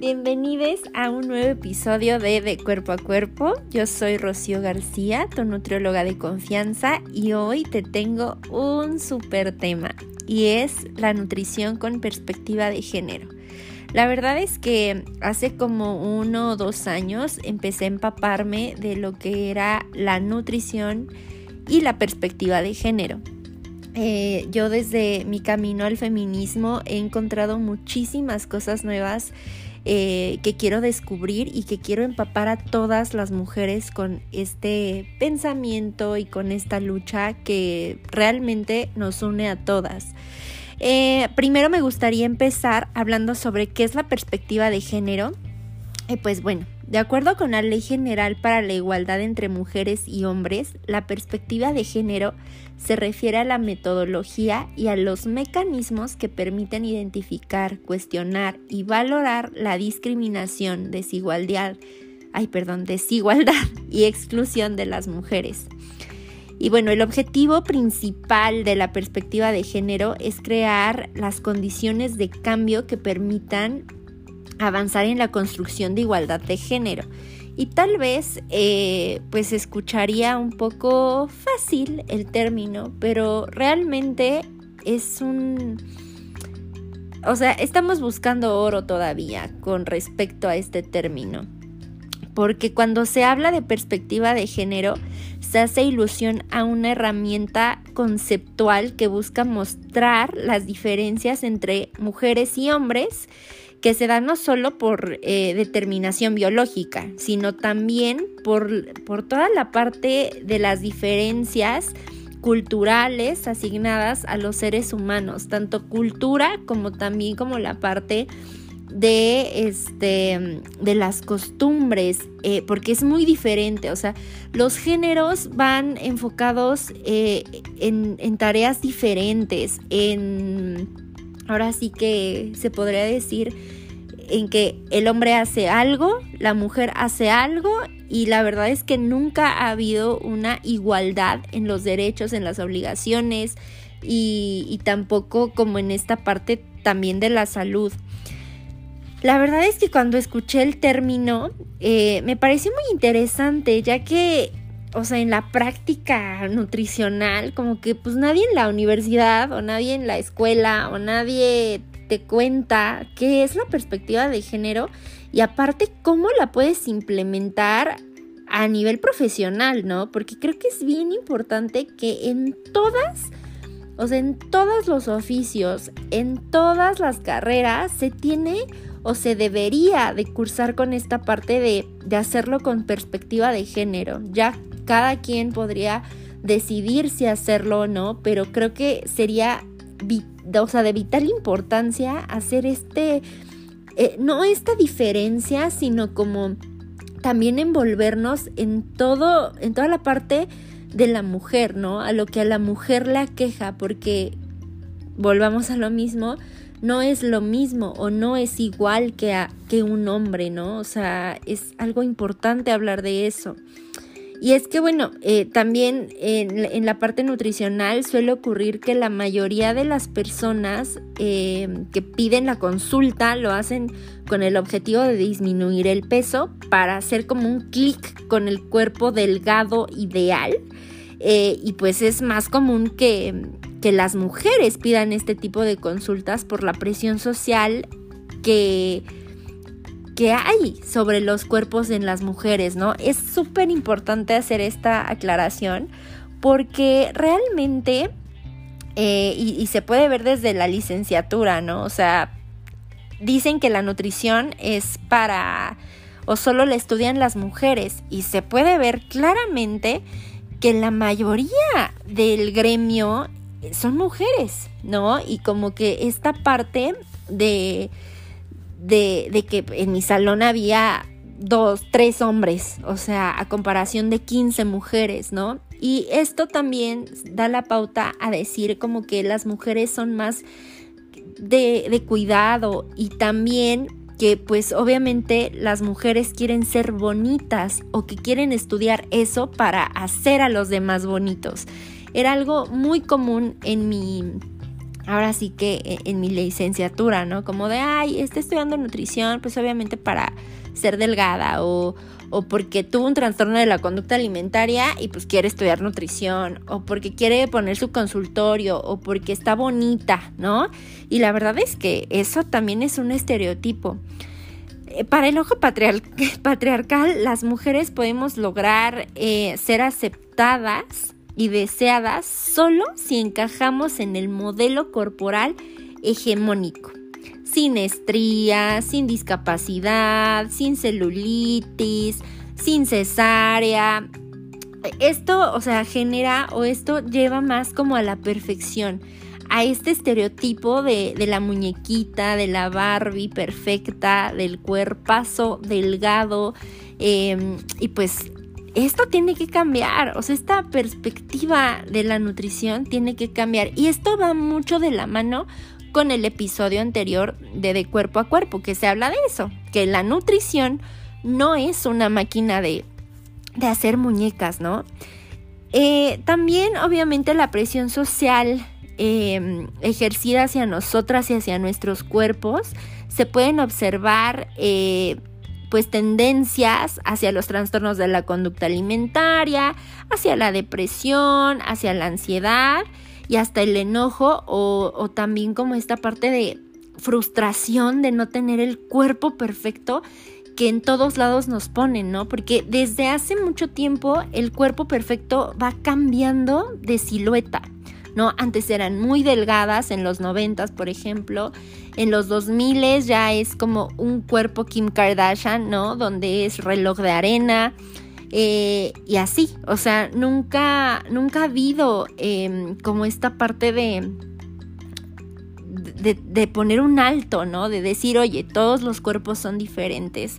Bienvenidos a un nuevo episodio de De Cuerpo a Cuerpo. Yo soy Rocío García, tu nutrióloga de confianza, y hoy te tengo un súper tema y es la nutrición con perspectiva de género. La verdad es que hace como uno o dos años empecé a empaparme de lo que era la nutrición y la perspectiva de género. Eh, yo desde mi camino al feminismo he encontrado muchísimas cosas nuevas eh, que quiero descubrir y que quiero empapar a todas las mujeres con este pensamiento y con esta lucha que realmente nos une a todas. Eh, primero me gustaría empezar hablando sobre qué es la perspectiva de género. pues bueno, de acuerdo con la Ley General para la Igualdad entre Mujeres y Hombres, la perspectiva de género se refiere a la metodología y a los mecanismos que permiten identificar, cuestionar y valorar la discriminación, desigualdad, ay, perdón, desigualdad y exclusión de las mujeres. Y bueno, el objetivo principal de la perspectiva de género es crear las condiciones de cambio que permitan avanzar en la construcción de igualdad de género. Y tal vez eh, pues escucharía un poco fácil el término, pero realmente es un... O sea, estamos buscando oro todavía con respecto a este término. Porque cuando se habla de perspectiva de género, se hace ilusión a una herramienta conceptual que busca mostrar las diferencias entre mujeres y hombres que se da no solo por eh, determinación biológica, sino también por, por toda la parte de las diferencias culturales asignadas a los seres humanos, tanto cultura como también como la parte de este de las costumbres eh, porque es muy diferente o sea los géneros van enfocados eh, en, en, tareas diferentes en ahora sí que se podría decir en que el hombre hace algo, la mujer hace algo y la verdad es que nunca ha habido una igualdad en los derechos, en las obligaciones y, tampoco como en esta parte también de la salud. La verdad es que cuando escuché el término eh, me pareció muy interesante ya que o sea, en la práctica nutricional, como que pues nadie en la universidad o nadie en la escuela o nadie te cuenta qué es la perspectiva de género y aparte cómo la puedes implementar a nivel profesional, ¿no? Porque creo que es bien importante que en todas, o sea, en todos los oficios, en todas las carreras, se tiene o se debería de cursar con esta parte de, de hacerlo con perspectiva de género. Ya cada quien podría decidir si hacerlo o no, pero creo que sería o sea, de vital importancia hacer este, eh, no esta diferencia, sino como también envolvernos en todo, en toda la parte de la mujer, ¿no? A lo que a la mujer la queja, porque volvamos a lo mismo, no es lo mismo o no es igual que, a, que un hombre, ¿no? O sea, es algo importante hablar de eso. Y es que, bueno, eh, también en, la parte nutricional suele ocurrir que la mayoría de las personas eh, que piden la consulta lo hacen con el objetivo de disminuir el peso para hacer como un clic con el cuerpo delgado ideal. Eh, y pues es más común que, que las mujeres pidan este tipo de consultas por la presión social que que hay sobre los cuerpos en las mujeres, ¿no? Es súper importante hacer esta aclaración porque realmente, eh, y, se puede ver desde la licenciatura, ¿no? O sea, dicen que la nutrición es para, o solo la estudian las mujeres, y se puede ver claramente que la mayoría del gremio son mujeres, ¿no? Y como que esta parte de de, que en mi salón había dos, tres hombres, o sea, a comparación de 15 mujeres, ¿no? Y esto también da la pauta a decir como que las mujeres son más de, de, cuidado y también que pues obviamente las mujeres quieren ser bonitas o que quieren estudiar eso para hacer a los demás bonitos. Era algo muy común en mi ahora sí que eh, en mi licenciatura, ¿no? Como de, ay, estoy estudiando nutrición, pues obviamente para ser delgada o, o porque tuvo un trastorno de la conducta alimentaria y pues quiere estudiar nutrición, o porque quiere poner su consultorio, o porque está bonita, ¿no? Y la verdad es que eso también es un estereotipo. Eh, para el ojo patriarcal, las mujeres podemos lograr eh, ser aceptadas y deseadas solo si encajamos en el modelo corporal hegemónico sin estrías, sin discapacidad, sin celulitis, sin cesárea. Esto, o sea, genera o esto lleva más como a la perfección, a este estereotipo de, la muñequita, de la Barbie perfecta, del cuerpazo delgado. Em, y pues esto tiene que cambiar, o sea, esta perspectiva de la nutrición tiene que cambiar. Y esto va mucho de la mano con el episodio anterior de De Cuerpo a Cuerpo, que se habla de eso, que la nutrición no es una máquina de, de hacer muñecas, ¿no? Eh, también, obviamente, la presión social em, ejercida hacia nosotras y hacia nuestros cuerpos, se pueden observar eh, pues tendencias hacia los trastornos de la conducta alimentaria, hacia la depresión, hacia la ansiedad y hasta el enojo o, también como esta parte de frustración de no tener el cuerpo perfecto que en todos lados nos ponen, ¿no? Porque desde hace mucho tiempo el cuerpo perfecto va cambiando de silueta, ¿no? Antes eran muy delgadas, en los noventas, por ejemplo, en los 2000 ya es como un cuerpo Kim Kardashian, ¿no? Donde es reloj de arena, eh, y así, o sea, nunca, nunca ha habido em, como esta parte de, de, poner un alto, ¿no? De decir, oye, todos los cuerpos son diferentes.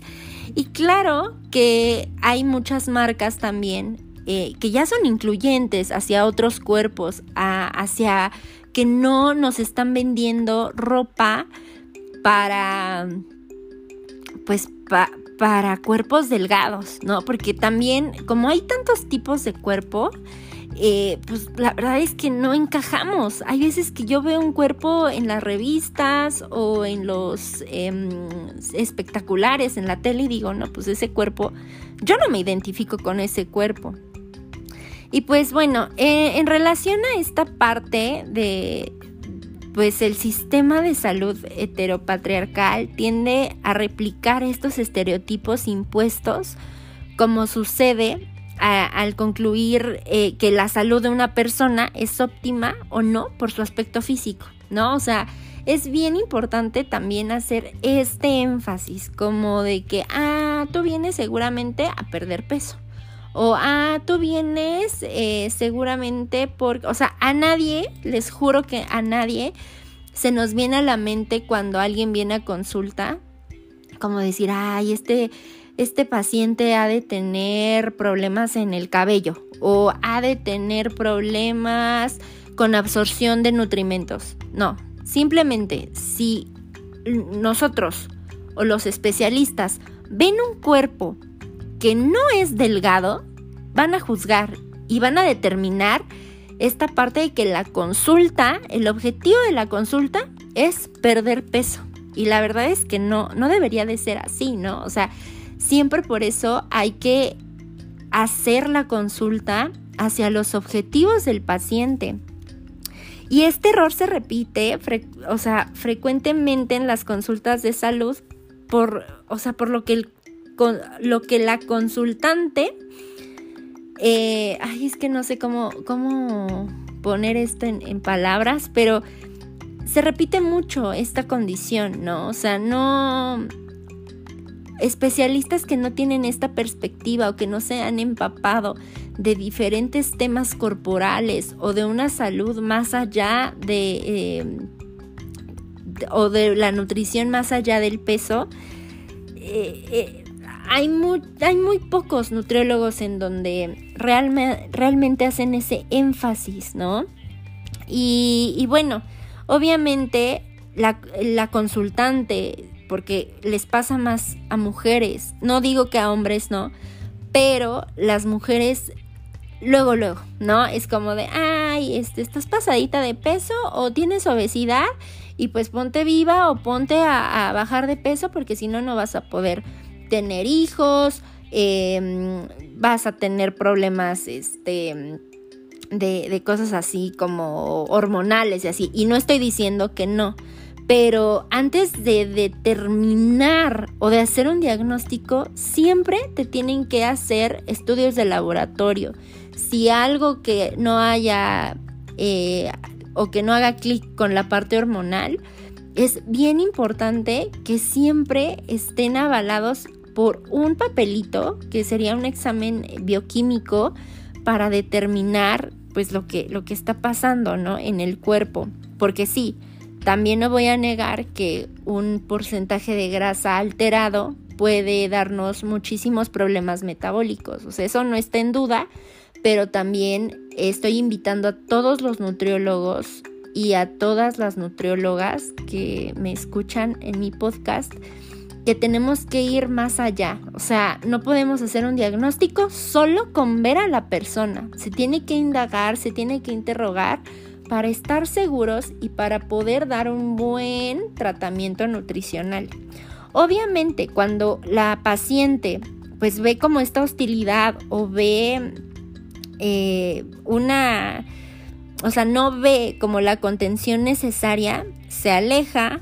Y claro que hay muchas marcas también eh, que ya son incluyentes hacia otros cuerpos, hacia que no nos están vendiendo ropa para, pues, para cuerpos delgados, ¿no? Porque también, como hay tantos tipos de cuerpo, eh, pues la verdad es que no encajamos. Hay veces que yo veo un cuerpo en las revistas o en los em, espectaculares en la tele y digo, no, pues ese cuerpo, yo no me identifico con ese cuerpo. Y pues bueno, eh, en relación a esta parte de, pues el sistema de salud heteropatriarcal tiende a replicar estos estereotipos impuestos como sucede al concluir eh, que la salud de una persona es óptima o no por su aspecto físico, ¿no? O sea, es bien importante también hacer este énfasis como de que, ah, tú vienes seguramente a perder peso. O, ah, tú vienes eh, seguramente por, o sea, a nadie, les juro que a nadie se nos viene a la mente cuando alguien viene a consulta, como decir, ay, este, este paciente ha de tener problemas en el cabello o ha de tener problemas con absorción de nutrimentos. No, simplemente si nosotros o los especialistas ven un cuerpo que no es delgado, van a juzgar y van a determinar esta parte de que la consulta, el objetivo de la consulta es perder peso. Y la verdad es que no, no debería de ser así, ¿no? O sea, siempre por eso hay que hacer la consulta hacia los objetivos del paciente. Y este error se repite, o sea, frecuentemente en las consultas de salud por, o sea, por lo que el lo que la consultante, eh, ay, es que no sé cómo, cómo poner esto en, palabras, pero se repite mucho esta condición, ¿no? O sea, no especialistas que no tienen esta perspectiva o que no se han empapado de diferentes temas corporales o de una salud más allá de, eh, o de la nutrición más allá del peso, eh, hay muy, hay muy pocos nutriólogos en donde realmente hacen ese énfasis, ¿no? Y, bueno, obviamente la, consultante, porque les pasa más a mujeres, no digo que a hombres no, pero las mujeres luego, luego, ¿no? Es como de, ay, este, estás pasadita de peso o tienes obesidad y pues ponte viva o ponte a, bajar de peso porque si no, no vas a poder tener hijos, em, vas a tener problemas, este... De, de cosas así como hormonales y así. Y no estoy diciendo que no, pero antes de determinar o de hacer un diagnóstico, siempre te tienen que hacer estudios de laboratorio. Si algo que no haya eh, o que no haga clic con la parte hormonal, es bien importante que siempre estén avalados por un papelito, que sería un examen bioquímico para determinar pues lo que, lo que está pasando ¿no? en el cuerpo. Porque sí, también no voy a negar que un porcentaje de grasa alterado puede darnos muchísimos problemas metabólicos. O sea, eso no está en duda, pero también estoy invitando a todos los nutriólogos y a todas las nutriólogas que me escuchan en mi podcast que tenemos que ir más allá. O sea, no podemos hacer un diagnóstico solo con ver a la persona. Se tiene que indagar, se tiene que interrogar para estar seguros y para poder dar un buen tratamiento nutricional. Obviamente, cuando la paciente pues ve como esta hostilidad o ve eh, una, o sea, no ve como la contención necesaria, se aleja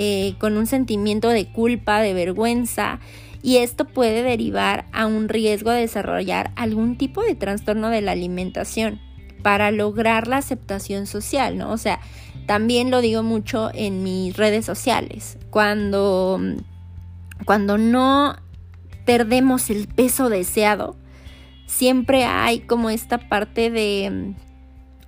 eh, con un sentimiento de culpa, de vergüenza, y esto puede derivar a un riesgo de desarrollar algún tipo de trastorno de la alimentación para lograr la aceptación social, ¿no? O sea, también lo digo mucho en mis redes sociales. Cuando, cuando no perdemos el peso deseado, siempre hay como esta parte de,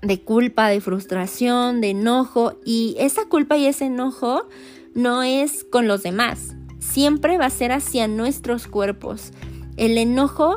de culpa, de frustración, de enojo. Y esa culpa y ese enojo no es con los demás. Siempre va a ser hacia nuestros cuerpos. El enojo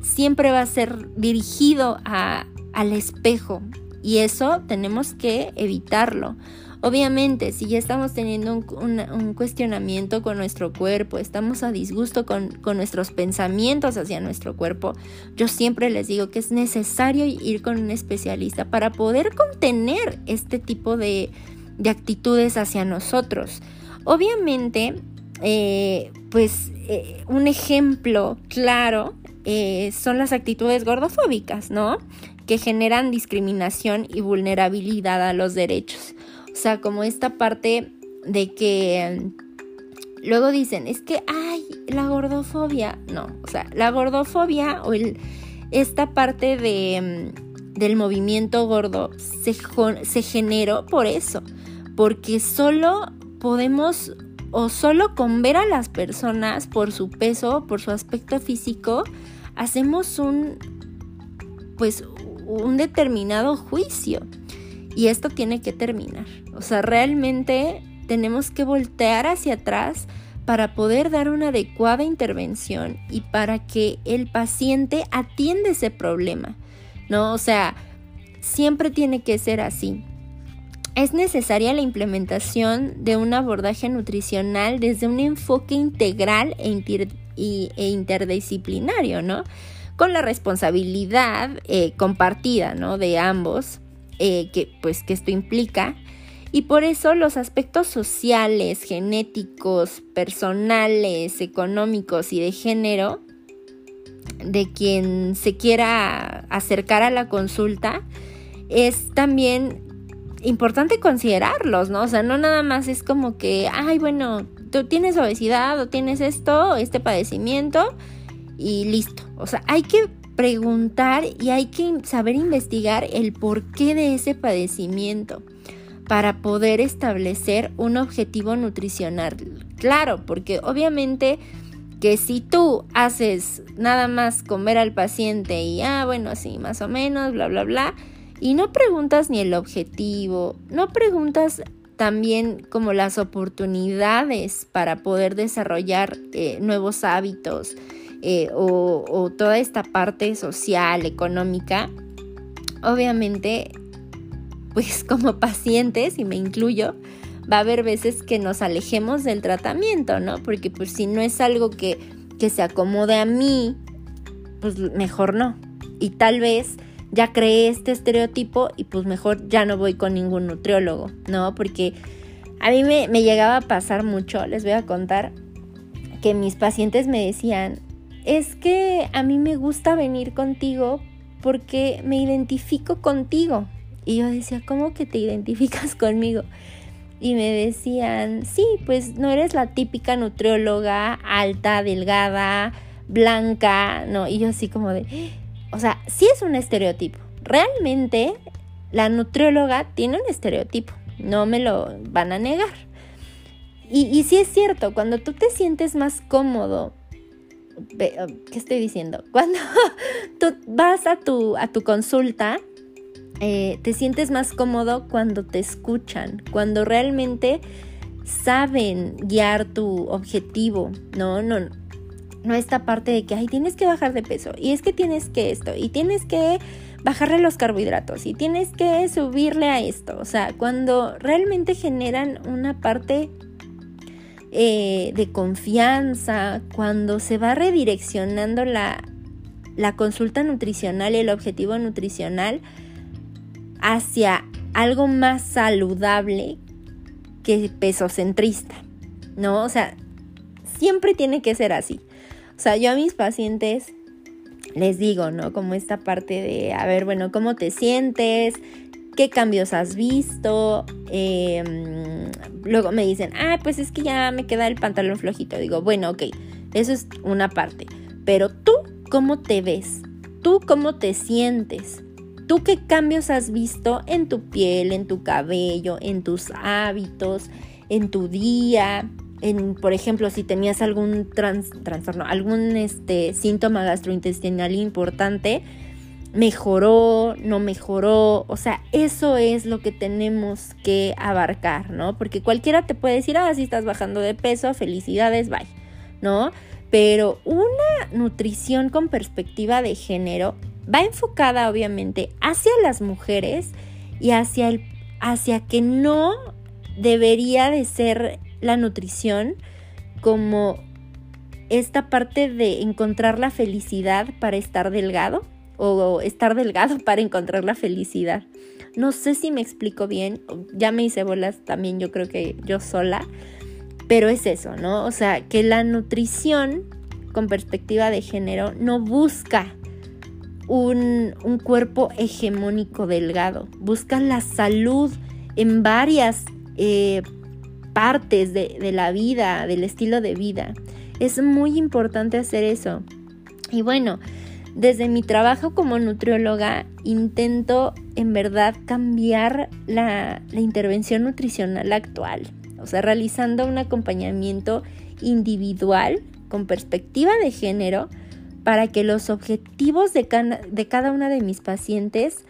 siempre va a ser dirigido al espejo y eso tenemos que evitarlo. Obviamente, si ya estamos teniendo un, cuestionamiento con nuestro cuerpo, estamos a disgusto con, nuestros pensamientos hacia nuestro cuerpo, yo siempre les digo que es necesario ir con un especialista para poder contener este tipo de, de actitudes hacia nosotros. Obviamente, eh, pues eh, un ejemplo claro eh, son las actitudes gordofóbicas, ¿no? que generan discriminación y vulnerabilidad a los derechos. O sea, como esta parte de que luego dicen, es que, ay, la gordofobia. No, o sea, la gordofobia o el, esta parte de, mm, del movimiento gordo se, se generó por eso, porque solo podemos o solo con ver a las personas por su peso, por su aspecto físico, hacemos un pues un determinado juicio. Y esto tiene que terminar. O sea, realmente tenemos que voltear hacia atrás para poder dar una adecuada intervención y para que el paciente atienda ese problema. ¿No? O sea, siempre tiene que ser así. Es necesaria la implementación de un abordaje nutricional desde un enfoque integral e, e interdisciplinario, ¿no? con la responsabilidad eh, compartida ¿no? de ambos, eh, que, pues, que esto implica. Y por eso los aspectos sociales, genéticos, personales, económicos y de género de quien se quiera acercar a la consulta es también importante considerarlos, ¿no? O sea, no nada más es como que, ay, bueno, tú tienes obesidad o tienes esto, este padecimiento, y listo. O sea, hay que preguntar y hay que saber investigar el porqué de ese padecimiento para poder establecer un objetivo nutricional claro, porque obviamente que si tú haces nada más comer al paciente y ah, bueno, sí, más o menos, bla, bla, bla, y no preguntas ni el objetivo, no preguntas también como las oportunidades para poder desarrollar eh, nuevos hábitos, eh, o, toda esta parte social, económica, obviamente, pues como pacientes, y me incluyo, va a haber veces que nos alejemos del tratamiento, ¿no? Porque pues si no es algo que, que se acomode a mí, pues mejor no. y tal vez ya creé este estereotipo y pues mejor ya no voy con ningún nutriólogo, ¿no? Porque a mí me, me llegaba a pasar mucho, les voy a contar, que mis pacientes me decían, es que a mí me gusta venir contigo porque me identifico contigo. Y yo decía, ¿cómo que te identificas conmigo? Y me decían, sí, pues no eres la típica nutrióloga alta, delgada, blanca, ¿no? Y yo así como de, o sea, sí es un estereotipo. Realmente la nutrióloga tiene un estereotipo, no me lo van a negar. Y, sí es cierto, cuando tú te sientes más cómodo, ¿qué estoy diciendo? Cuando tú vas a tu, a tu consulta, eh, te sientes más cómodo cuando te escuchan, cuando realmente saben guiar tu objetivo, ¿no? No, no esta parte de que, ay, tienes que bajar de peso, y es que tienes que esto, y tienes que bajarle los carbohidratos, y tienes que subirle a esto, o sea, cuando realmente generan una parte eh, de confianza, cuando se va redireccionando la, la consulta nutricional y el objetivo nutricional hacia algo más saludable que pesocentrista, ¿no? O sea, siempre tiene que ser así. O sea, yo a mis pacientes les digo, ¿no? Como esta parte de, a ver, bueno, ¿cómo te sientes? ¿Qué cambios has visto? Em, luego me dicen, ah, pues es que ya me queda el pantalón flojito. Digo, bueno, ok, eso es una parte. Pero tú, ¿cómo te ves? ¿Tú cómo te sientes? ¿Tú qué cambios has visto en tu piel, en tu cabello, en tus hábitos, en tu día? Por ejemplo, si tenías algún trastorno, algún este, síntoma gastrointestinal importante, mejoró, no mejoró, o sea, eso es lo que tenemos que abarcar, ¿no? Porque cualquiera te puede decir, ah, si estás bajando de peso, felicidades, bye, ¿no? Pero una nutrición con perspectiva de género va enfocada obviamente hacia las mujeres y hacia el hacia que no debería de ser la nutrición como esta parte de encontrar la felicidad para estar delgado o estar delgado para encontrar la felicidad. No sé si me explico bien, ya me hice bolas también yo creo que yo sola, pero es eso, ¿no? O sea, que la nutrición con perspectiva de género no busca un, cuerpo hegemónico delgado, busca la salud en varias eh, partes de, la vida, del estilo de vida. Es muy importante hacer eso. Y bueno, desde mi trabajo como nutrióloga intento en verdad cambiar la, la, intervención nutricional actual, o sea, realizando un acompañamiento individual con perspectiva de género para que los objetivos de, de cada una de mis pacientes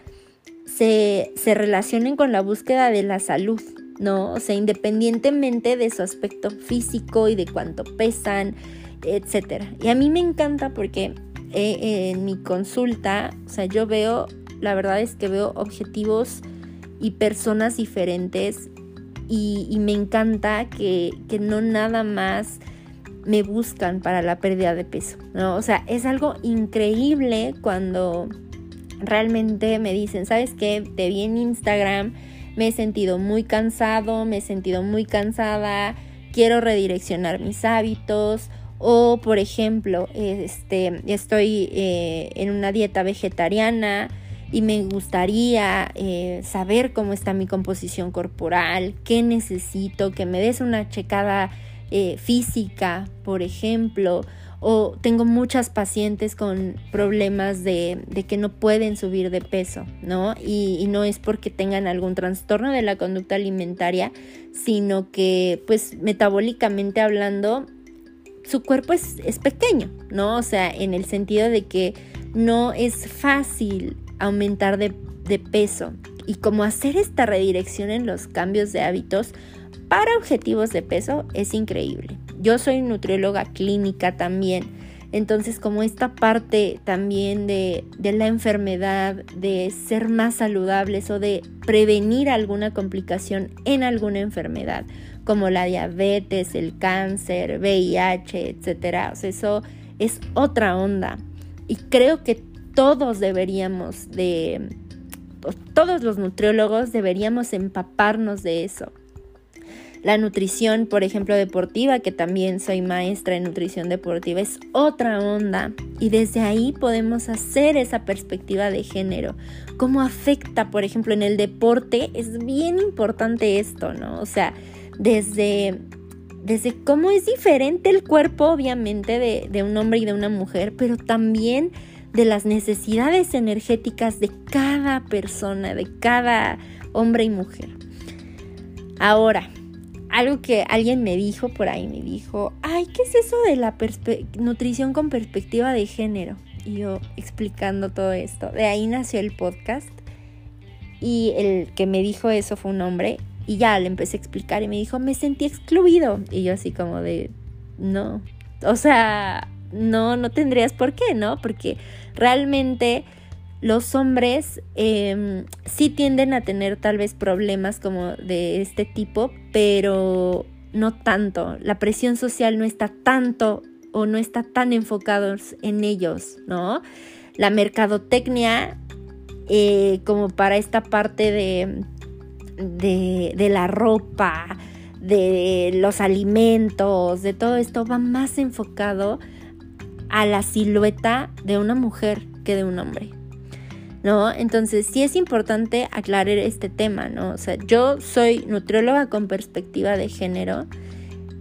se, se relacionen con la búsqueda de la salud, ¿no? O sea, independientemente de su aspecto físico y de cuánto pesan, etc. Y a mí me encanta porque eh, en mi consulta, o sea, yo veo, la verdad es que veo objetivos y personas diferentes y, y me encanta que, que no nada más me buscan para la pérdida de peso, ¿no? O sea, es algo increíble cuando realmente me dicen, ¿sabes qué? Te vi en Instagram, me he sentido muy cansado, me he sentido muy cansada, quiero redireccionar mis hábitos o, por ejemplo, este, estoy eh, en una dieta vegetariana y me gustaría eh, saber cómo está mi composición corporal, qué necesito, que me des una checada eh, física, por ejemplo, o tengo muchas pacientes con problemas de, que no pueden subir de peso, ¿no? Y, no es porque tengan algún trastorno de la conducta alimentaria, sino que pues metabólicamente hablando, su cuerpo es, es pequeño, ¿no? O sea, en el sentido de que no es fácil aumentar de, de peso. Y como hacer esta redirección en los cambios de hábitos, para objetivos de peso es increíble. Yo soy nutrióloga clínica también. Entonces, como esta parte también de, de, la enfermedad, de ser más saludables o de prevenir alguna complicación en alguna enfermedad, como la diabetes, el cáncer, VIH, etcétera. Eso es otra onda. Y creo que todos deberíamos de, todos los nutriólogos deberíamos empaparnos de eso. La nutrición, por ejemplo, deportiva, que también soy maestra en nutrición deportiva, es otra onda. Y desde ahí podemos hacer esa perspectiva de género. ¿Cómo afecta, por ejemplo, en el deporte? Es bien importante esto, ¿no? O sea, desde, desde cómo es diferente el cuerpo, obviamente, de, de un hombre y de una mujer, pero también de las necesidades energéticas de cada persona, de cada hombre y mujer. Ahora, algo que alguien me dijo por ahí, me dijo, ay, ¿qué es eso de la nutrición con perspectiva de género? Y yo explicando todo esto. De ahí nació el podcast. Y el que me dijo eso fue un hombre. Y ya le empecé a explicar y me dijo, me sentí excluido. Y yo así como de, no. O sea, no, no tendrías por qué, ¿no? Porque realmente los hombres em, sí tienden a tener tal vez problemas como de este tipo, pero no tanto. La presión social no está tanto o no está tan enfocados en ellos, ¿no? La mercadotecnia, eh, como para esta parte de, de, de la ropa, de los alimentos, de todo esto, va más enfocado a la silueta de una mujer que de un hombre. ¿No? Entonces sí es importante aclarar este tema, ¿no? O sea, yo soy nutrióloga con perspectiva de género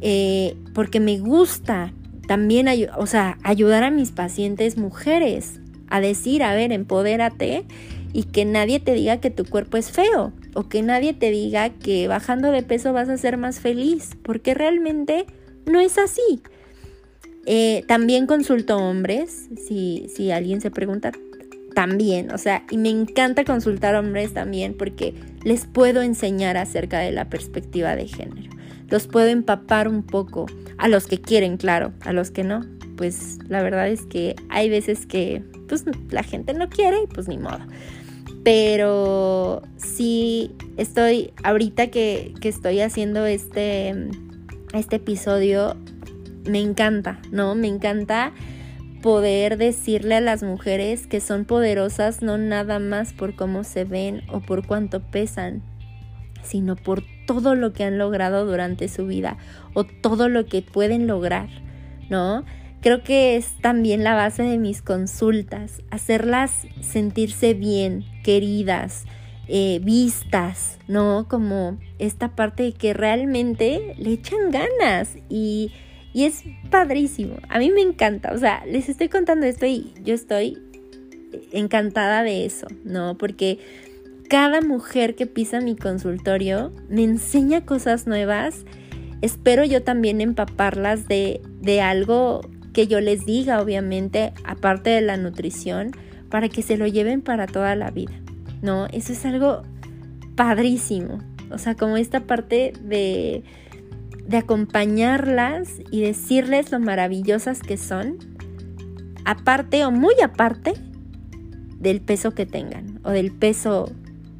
eh, porque me gusta también, o sea, ayudar a mis pacientes mujeres a decir, a ver, empodérate y que nadie te diga que tu cuerpo es feo o que nadie te diga que bajando de peso vas a ser más feliz, porque realmente no es así. Eh, también consulto hombres, si, si alguien se pregunta, también, o sea, y me encanta consultar hombres también porque les puedo enseñar acerca de la perspectiva de género. Los puedo empapar un poco, a los que quieren, claro, a los que no, pues la verdad es que hay veces que pues la gente no quiere y pues ni modo. Pero sí estoy, ahorita que, que estoy haciendo este, este episodio, me encanta, ¿no? Me encanta poder decirle a las mujeres que son poderosas no nada más por cómo se ven o por cuánto pesan, sino por todo lo que han logrado durante su vida o todo lo que pueden lograr, ¿no? Creo que es también la base de mis consultas, hacerlas sentirse bien, queridas, eh, vistas, ¿no? Como esta parte de que realmente le echan ganas y y es padrísimo. A mí me encanta. O sea, les estoy contando esto y yo estoy encantada de eso, ¿no? Porque cada mujer que pisa mi consultorio me enseña cosas nuevas. Espero yo también empaparlas de, de algo que yo les diga, obviamente, aparte de la nutrición, para que se lo lleven para toda la vida, ¿no? Eso es algo padrísimo. O sea, como esta parte de de acompañarlas y decirles lo maravillosas que son, aparte o muy aparte del peso que tengan o del peso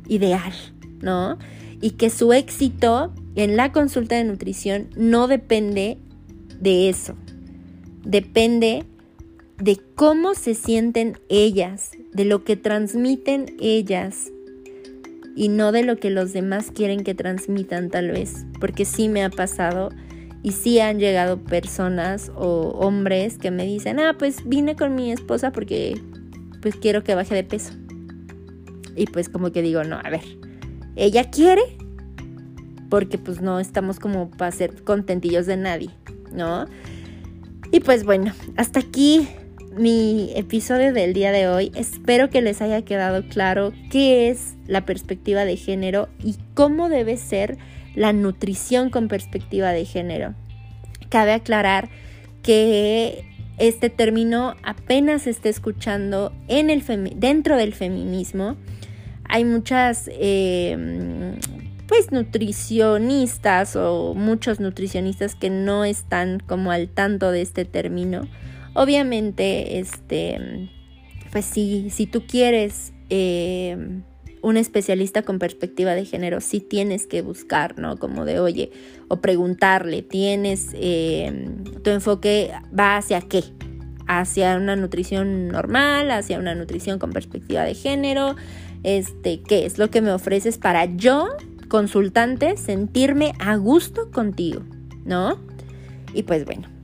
ideal, ¿no? Y que su éxito en la consulta de nutrición no depende de eso, depende de cómo se sienten ellas, de lo que transmiten ellas, y no de lo que los demás quieren que transmitan tal vez, porque sí me ha pasado y sí han llegado personas o hombres que me dicen, ah, pues vine con mi esposa porque pues quiero que baje de peso. Y pues como que digo, no, a ver, ella quiere porque pues no estamos como para ser contentillos de nadie, ¿no? Y pues bueno, hasta aquí mi episodio del día de hoy. Espero que les haya quedado claro qué es la perspectiva de género y cómo debe ser la nutrición con perspectiva de género. Cabe aclarar que este término apenas se está escuchando en el dentro del feminismo. Hay muchas em, pues nutricionistas o muchos nutricionistas que no están como al tanto de este término Obviamente, este, pues si, si tú quieres eh, un especialista con perspectiva de género, sí tienes que buscar, ¿no? Como de, oye, o preguntarle, tienes, eh, tu enfoque va hacia qué, hacia una nutrición normal, hacia una nutrición con perspectiva de género, este, qué es lo que me ofreces para yo, consultante, sentirme a gusto contigo, ¿no? Y pues bueno,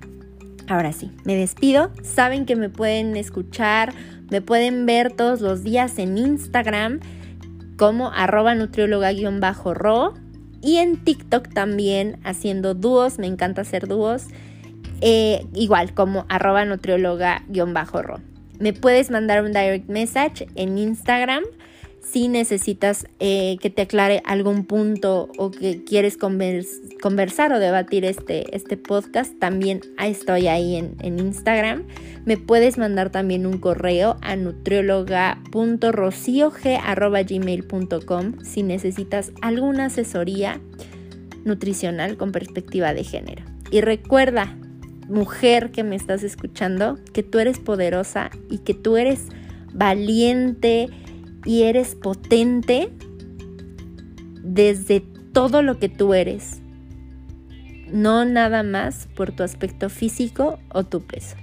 ahora sí, me despido. Saben que me pueden escuchar, me pueden ver todos los días en Instagram como arroba nutrióloga-ro y en TikTok también haciendo dúos, me encanta hacer dúos, eh, igual como arroba nutrióloga-ro. Me puedes mandar un direct message en Instagram si necesitas eh, que te aclare algún punto o que quieres conversar o debatir este, este podcast, también estoy ahí en, en, Instagram. Me puedes mandar también un correo a nutrióloga.rociog.gmail.com si necesitas alguna asesoría nutricional con perspectiva de género. Y recuerda, mujer que me estás escuchando, que tú eres poderosa y que tú eres valiente, y eres potente desde todo lo que tú eres, no nada más por tu aspecto físico o tu peso.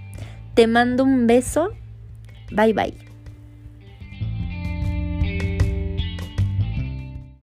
Te mando un beso, bye bye.